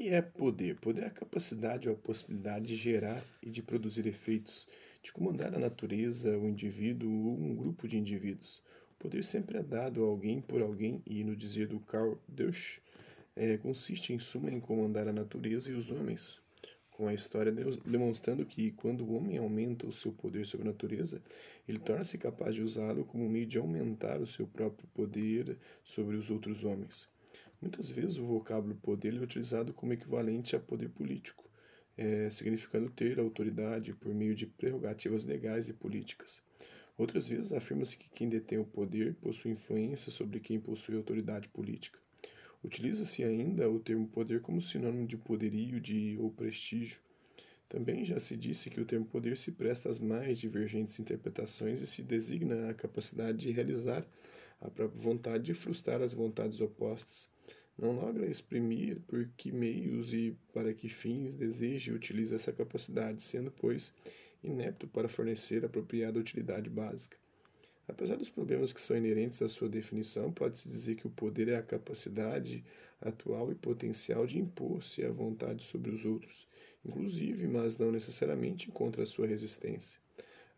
que é poder? Poder é a capacidade ou a possibilidade de gerar e de produzir efeitos, de comandar a natureza, o indivíduo ou um grupo de indivíduos. O poder sempre é dado a alguém por alguém e, no dizer do Carl Deutsch, é, consiste em suma em comandar a natureza e os homens, com a história demonstrando que quando o homem aumenta o seu poder sobre a natureza, ele torna-se capaz de usá-lo como meio de aumentar o seu próprio poder sobre os outros homens. Muitas vezes o vocábulo poder é utilizado como equivalente a poder político, é, significando ter autoridade por meio de prerrogativas legais e políticas. Outras vezes afirma-se que quem detém o poder possui influência sobre quem possui autoridade política. Utiliza-se ainda o termo poder como sinônimo de poderio de, ou prestígio. Também já se disse que o termo poder se presta às mais divergentes interpretações e se designa a capacidade de realizar a própria vontade de frustrar as vontades opostas. Não logra exprimir por que meios e para que fins deseja e utiliza essa capacidade, sendo, pois, inepto para fornecer apropriada utilidade básica. Apesar dos problemas que são inerentes à sua definição, pode-se dizer que o poder é a capacidade atual e potencial de impor-se à vontade sobre os outros, inclusive, mas não necessariamente contra a sua resistência.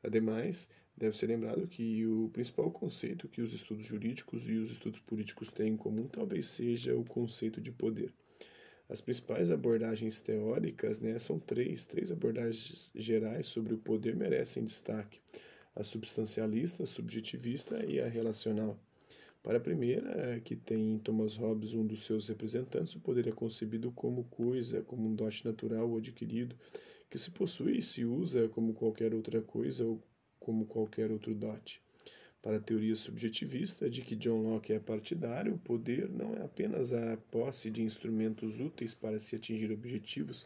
Ademais, deve ser lembrado que o principal conceito que os estudos jurídicos e os estudos políticos têm em comum talvez seja o conceito de poder. As principais abordagens teóricas né, são três, três abordagens gerais sobre o poder merecem destaque a substancialista, a subjetivista e a relacional. Para a primeira, que tem em Thomas Hobbes um dos seus representantes, o poder é concebido como coisa, como um dote natural ou adquirido, que se possui e se usa como qualquer outra coisa ou como qualquer outro dote. Para a teoria subjetivista, de que John Locke é partidário, o poder não é apenas a posse de instrumentos úteis para se atingir objetivos,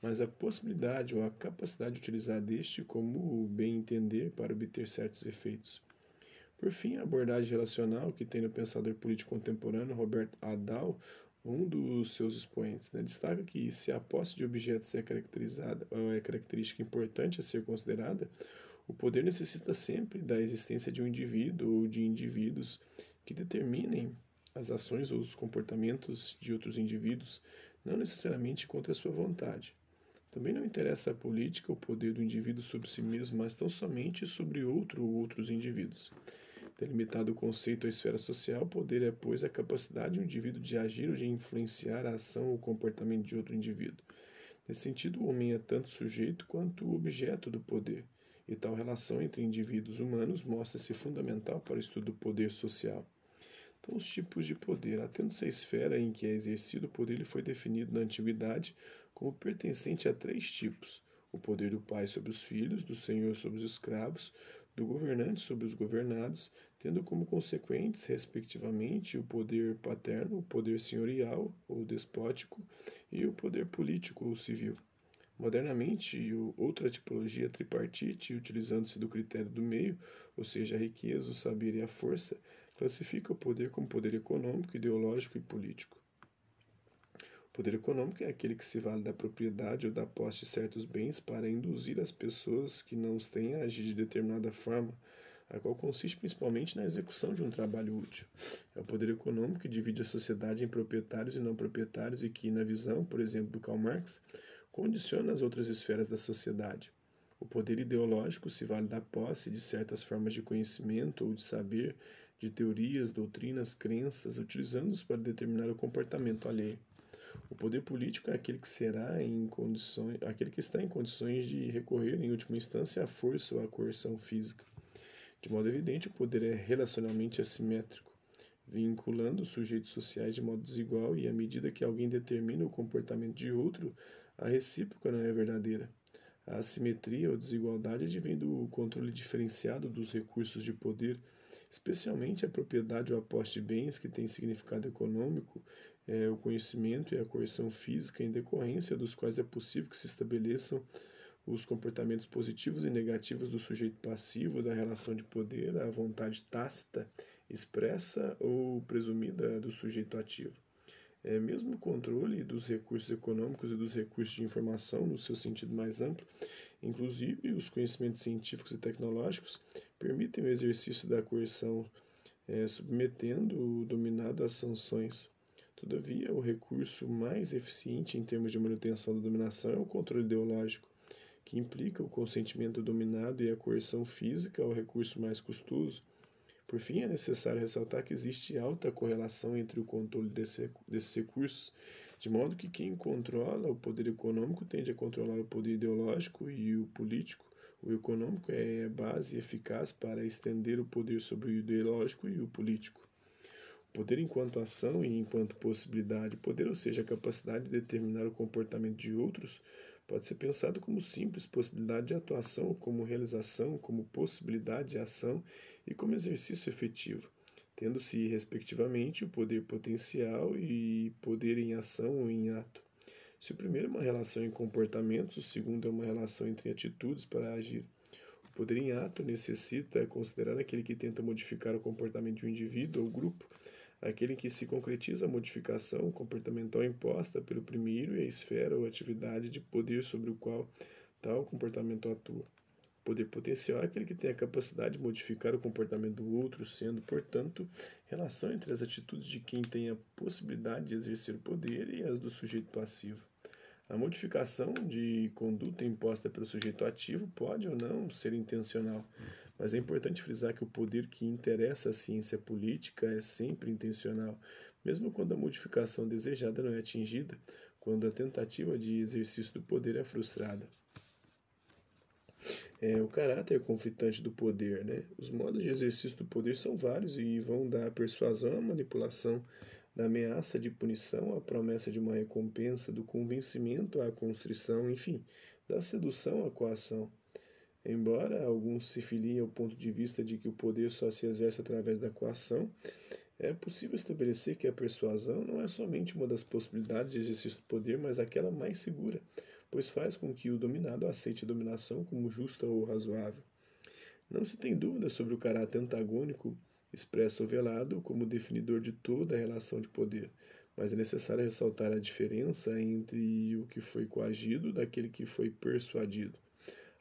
mas a possibilidade ou a capacidade de utilizar deste como bem entender para obter certos efeitos. Por fim, a abordagem relacional que tem no pensador político contemporâneo Robert Adal, um dos seus expoentes, né, destaca que se a posse de objetos é caracterizada é característica importante a ser considerada, o poder necessita sempre da existência de um indivíduo ou de indivíduos que determinem as ações ou os comportamentos de outros indivíduos, não necessariamente contra a sua vontade. Também não interessa a política o poder do indivíduo sobre si mesmo, mas tão somente sobre outro ou outros indivíduos. Delimitado o conceito à esfera social, poder é, pois, a capacidade do indivíduo de agir ou de influenciar a ação ou comportamento de outro indivíduo. Nesse sentido, o homem é tanto sujeito quanto objeto do poder, e tal relação entre indivíduos humanos mostra-se fundamental para o estudo do poder social. Então, os tipos de poder. Atendo-se à esfera em que é exercido o poder, ele foi definido na antiguidade como pertencente a três tipos: o poder do pai sobre os filhos, do senhor sobre os escravos, do governante sobre os governados, tendo como consequentes, respectivamente, o poder paterno, o poder senhorial ou despótico e o poder político ou civil. Modernamente, outra tipologia tripartite, utilizando-se do critério do meio, ou seja, a riqueza, o saber e a força, classifica o poder como poder econômico, ideológico e político. Poder econômico é aquele que se vale da propriedade ou da posse de certos bens para induzir as pessoas que não os têm a agir de determinada forma, a qual consiste principalmente na execução de um trabalho útil. É o poder econômico que divide a sociedade em proprietários e não proprietários e que, na visão, por exemplo, do Karl Marx, condiciona as outras esferas da sociedade. O poder ideológico se vale da posse de certas formas de conhecimento ou de saber, de teorias, doutrinas, crenças, utilizando-os para determinar o comportamento alheio. O poder político é aquele que será em condições, aquele que está em condições de recorrer em última instância à força ou à coerção física. De modo evidente, o poder é relacionalmente assimétrico, vinculando sujeitos sociais de modo desigual e à medida que alguém determina o comportamento de outro, a recíproca não é verdadeira. A assimetria ou desigualdade advém do controle diferenciado dos recursos de poder, especialmente a propriedade ou a posse de bens que tem significado econômico é, o conhecimento e a coerção física, em decorrência dos quais é possível que se estabeleçam os comportamentos positivos e negativos do sujeito passivo da relação de poder, a vontade tácita, expressa ou presumida do sujeito ativo. É, mesmo o controle dos recursos econômicos e dos recursos de informação, no seu sentido mais amplo, inclusive os conhecimentos científicos e tecnológicos, permitem o exercício da coerção, é, submetendo o dominado às sanções Todavia, o recurso mais eficiente em termos de manutenção da dominação é o controle ideológico, que implica o consentimento do dominado e a coerção física ao recurso mais custoso. Por fim, é necessário ressaltar que existe alta correlação entre o controle desse, desses recursos, de modo que quem controla o poder econômico tende a controlar o poder ideológico e o político. O econômico é base eficaz para estender o poder sobre o ideológico e o político. O poder enquanto ação e enquanto possibilidade, poder, ou seja, a capacidade de determinar o comportamento de outros, pode ser pensado como simples possibilidade de atuação, como realização, como possibilidade de ação e como exercício efetivo, tendo-se, respectivamente, o poder potencial e poder em ação ou em ato. Se o primeiro é uma relação em comportamentos, o segundo é uma relação entre atitudes para agir. O poder em ato necessita considerar aquele que tenta modificar o comportamento de um indivíduo ou grupo aquele em que se concretiza a modificação comportamental imposta pelo primeiro e a esfera ou atividade de poder sobre o qual tal comportamento atua. Poder potencial é aquele que tem a capacidade de modificar o comportamento do outro, sendo, portanto, relação entre as atitudes de quem tem a possibilidade de exercer o poder e as do sujeito passivo. A modificação de conduta imposta pelo sujeito ativo pode ou não ser intencional, mas é importante frisar que o poder que interessa à ciência política é sempre intencional, mesmo quando a modificação desejada não é atingida, quando a tentativa de exercício do poder é frustrada. É, o caráter conflitante do poder, né? Os modos de exercício do poder são vários e vão da persuasão à manipulação, da ameaça de punição à promessa de uma recompensa, do convencimento à constrição, enfim, da sedução à coação. Embora alguns se filiem ao ponto de vista de que o poder só se exerce através da coação, é possível estabelecer que a persuasão não é somente uma das possibilidades de exercício do poder, mas aquela mais segura, pois faz com que o dominado aceite a dominação como justa ou razoável. Não se tem dúvida sobre o caráter antagônico, expresso ou velado, como definidor de toda a relação de poder, mas é necessário ressaltar a diferença entre o que foi coagido daquele que foi persuadido.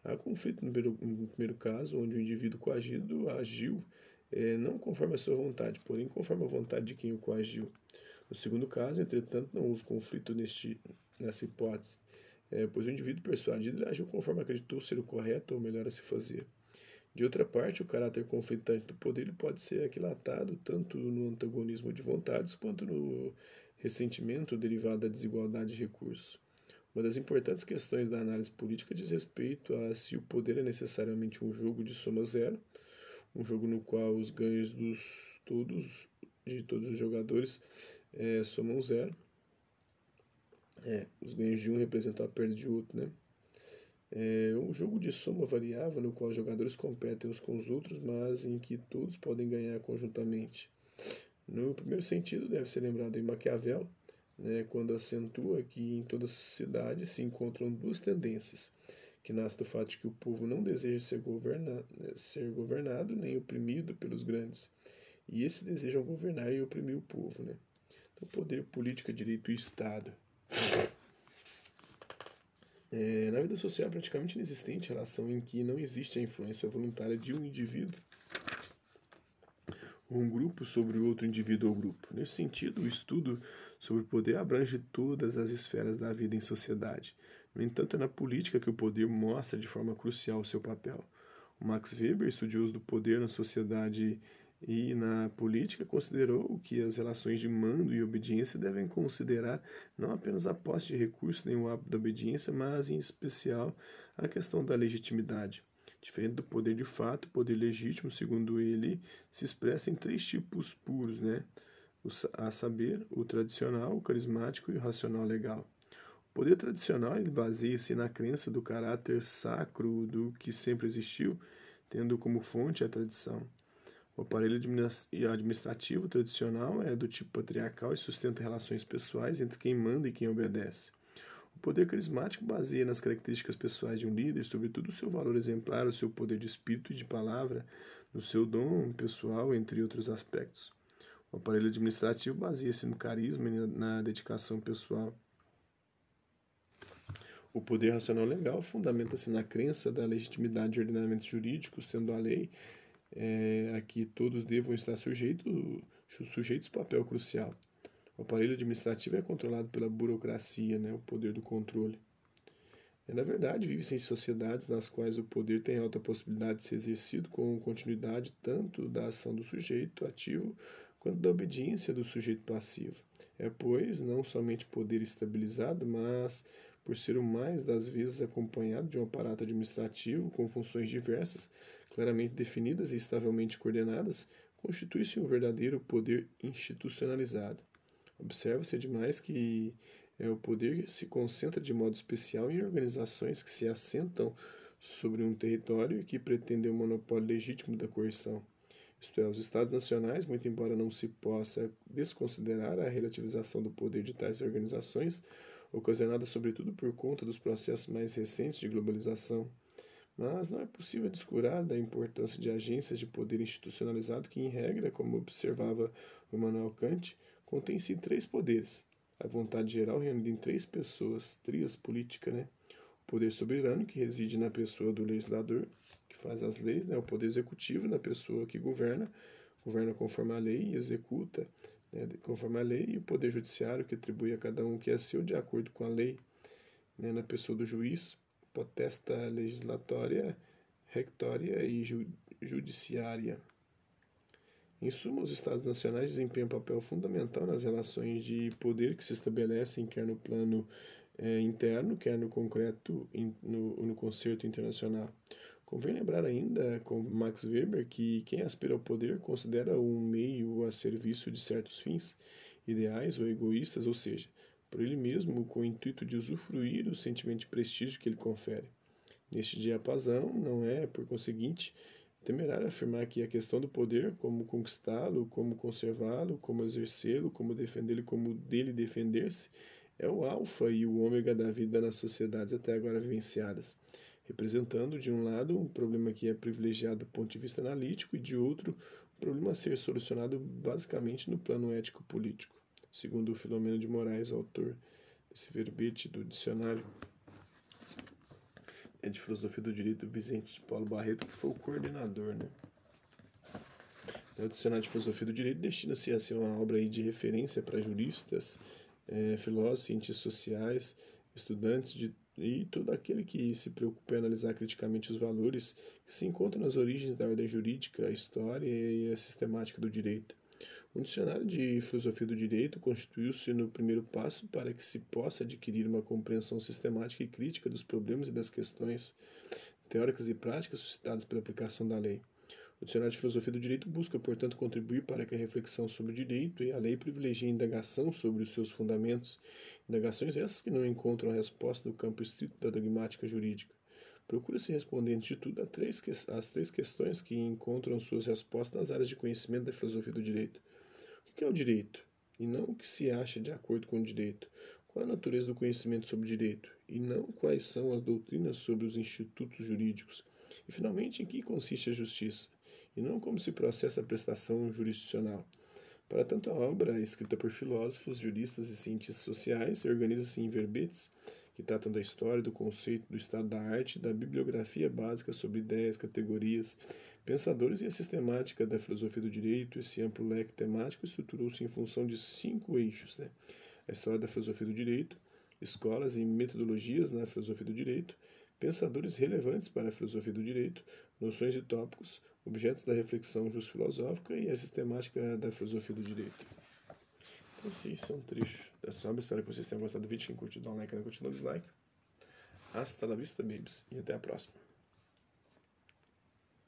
Há conflito no primeiro, no primeiro caso, onde o indivíduo coagido agiu é, não conforme a sua vontade, porém conforme a vontade de quem o coagiu. No segundo caso, entretanto, não houve conflito neste, nessa hipótese, é, pois o indivíduo persuadido agiu conforme acreditou ser o correto ou melhor a se fazer. De outra parte, o caráter conflitante do poder pode ser aquilatado tanto no antagonismo de vontades quanto no ressentimento derivado da desigualdade de recursos. Uma das importantes questões da análise política diz respeito a se o poder é necessariamente um jogo de soma zero, um jogo no qual os ganhos dos todos de todos os jogadores é, somam zero. É, os ganhos de um representam a perda de outro, né? É um jogo de soma variável no qual os jogadores competem uns com os outros, mas em que todos podem ganhar conjuntamente. No primeiro sentido, deve ser lembrado em Maquiavel, né, quando acentua que em toda sociedade se encontram duas tendências, que nasce do fato de que o povo não deseja ser, governa ser governado nem oprimido pelos grandes, e esses desejam governar e oprimir o povo. Né? Então, poder, política, direito e Estado. É, na vida social é praticamente inexistente relação em que não existe a influência voluntária de um indivíduo um grupo sobre outro indivíduo ou grupo. Nesse sentido, o estudo sobre o poder abrange todas as esferas da vida em sociedade. No entanto, é na política que o poder mostra de forma crucial o seu papel. O Max Weber, estudioso do poder na sociedade e na política, considerou que as relações de mando e obediência devem considerar não apenas a posse de recursos nem o hábito da obediência, mas, em especial, a questão da legitimidade. Diferente do poder de fato, o poder legítimo, segundo ele, se expressa em três tipos puros, né? a saber, o tradicional, o carismático e o racional legal. O poder tradicional baseia-se na crença do caráter sacro do que sempre existiu, tendo como fonte a tradição. O aparelho administrativo tradicional é do tipo patriarcal e sustenta relações pessoais entre quem manda e quem obedece. O poder carismático baseia nas características pessoais de um líder, sobretudo o seu valor exemplar, o seu poder de espírito e de palavra, no seu dom pessoal, entre outros aspectos. O aparelho administrativo baseia-se no carisma e na dedicação pessoal. O poder racional legal fundamenta-se na crença da legitimidade de ordenamentos jurídicos, tendo a lei é, a que todos devam estar sujeitos, sujeitos papel crucial. O aparelho administrativo é controlado pela burocracia, né, o poder do controle. É, na verdade, vive-se em sociedades nas quais o poder tem alta possibilidade de ser exercido com continuidade tanto da ação do sujeito ativo quanto da obediência do sujeito passivo. É, pois, não somente poder estabilizado, mas, por ser o mais das vezes acompanhado de um aparato administrativo com funções diversas, claramente definidas e estavelmente coordenadas, constitui-se um verdadeiro poder institucionalizado. Observa-se demais que é, o poder se concentra de modo especial em organizações que se assentam sobre um território e que pretendem o monopólio legítimo da coerção. Isto é, os Estados nacionais, muito embora não se possa desconsiderar a relativização do poder de tais organizações, ocasionada sobretudo por conta dos processos mais recentes de globalização, mas não é possível descurar da importância de agências de poder institucionalizado que, em regra, como observava o Emmanuel Kant, contém-se três poderes. A vontade geral reunida em três pessoas, trias política, né? O poder soberano, que reside na pessoa do legislador, que faz as leis, né? O poder executivo, na pessoa que governa, governa conforme a lei e executa né? conforme a lei, e o poder judiciário, que atribui a cada um o que é seu de acordo com a lei, né? na pessoa do juiz, potesta legislatória, rectória e ju judiciária. Em suma, os Estados nacionais desempenham um papel fundamental nas relações de poder que se estabelecem quer no plano é, interno, quer no concreto, in, no, no concerto internacional. Convém lembrar ainda, com Max Weber, que quem aspira ao poder considera um meio a serviço de certos fins, ideais ou egoístas, ou seja, por ele mesmo com o intuito de usufruir do sentimento de prestígio que ele confere. Neste diapasão, não é, por conseguinte, temerário afirmar que a questão do poder, como conquistá-lo, como conservá-lo, como exercê-lo, como defendê-lo, como dele defender-se, é o alfa e o ômega da vida nas sociedades até agora vivenciadas, representando, de um lado, um problema que é privilegiado do ponto de vista analítico e, de outro, um problema a ser solucionado basicamente no plano ético-político, segundo o Filomeno de Moraes, autor desse verbete do dicionário é de Filosofia do Direito, Vicente Paulo Barreto, que foi o coordenador, né? O Dicionário de Filosofia do Direito destina-se a ser uma obra de referência para juristas, é, filósofos, cientistas sociais, estudantes de, e todo aquele que se preocupe em analisar criticamente os valores que se encontram nas origens da ordem jurídica, a história e a sistemática do direito. Um dicionário de filosofia do direito constituiu-se no primeiro passo para que se possa adquirir uma compreensão sistemática e crítica dos problemas e das questões teóricas e práticas suscitadas pela aplicação da lei. O dicionário de filosofia do direito busca, portanto, contribuir para que a reflexão sobre o direito e a lei privilegie a indagação sobre os seus fundamentos, indagações essas que não encontram resposta no campo estrito da dogmática jurídica. Procura-se responder, antes de tudo, três, as três questões que encontram suas respostas nas áreas de conhecimento da filosofia do direito o que é o direito? E não o que se acha de acordo com o direito. Qual a natureza do conhecimento sobre direito? E não quais são as doutrinas sobre os institutos jurídicos. E, finalmente, em que consiste a justiça? E não como se processa a prestação jurisdicional. Para tanto, a obra, escrita por filósofos, juristas e cientistas sociais, organiza-se em verbetes que tratam da história, do conceito, do estado da arte, da bibliografia básica sobre ideias, categorias, pensadores e a sistemática da filosofia do direito, esse amplo leque temático estruturou-se em função de cinco eixos: né? a história da filosofia do direito, escolas e metodologias na filosofia do direito, pensadores relevantes para a filosofia do direito, noções e tópicos, objetos da reflexão justo-filosófica e a sistemática da filosofia do direito. Esses são trechos dessa obra. Espero que vocês tenham gostado do vídeo. Quem curtiu, dá um like, não curtiu, dá um dislike. Hasta la vista, babies. E até a próxima.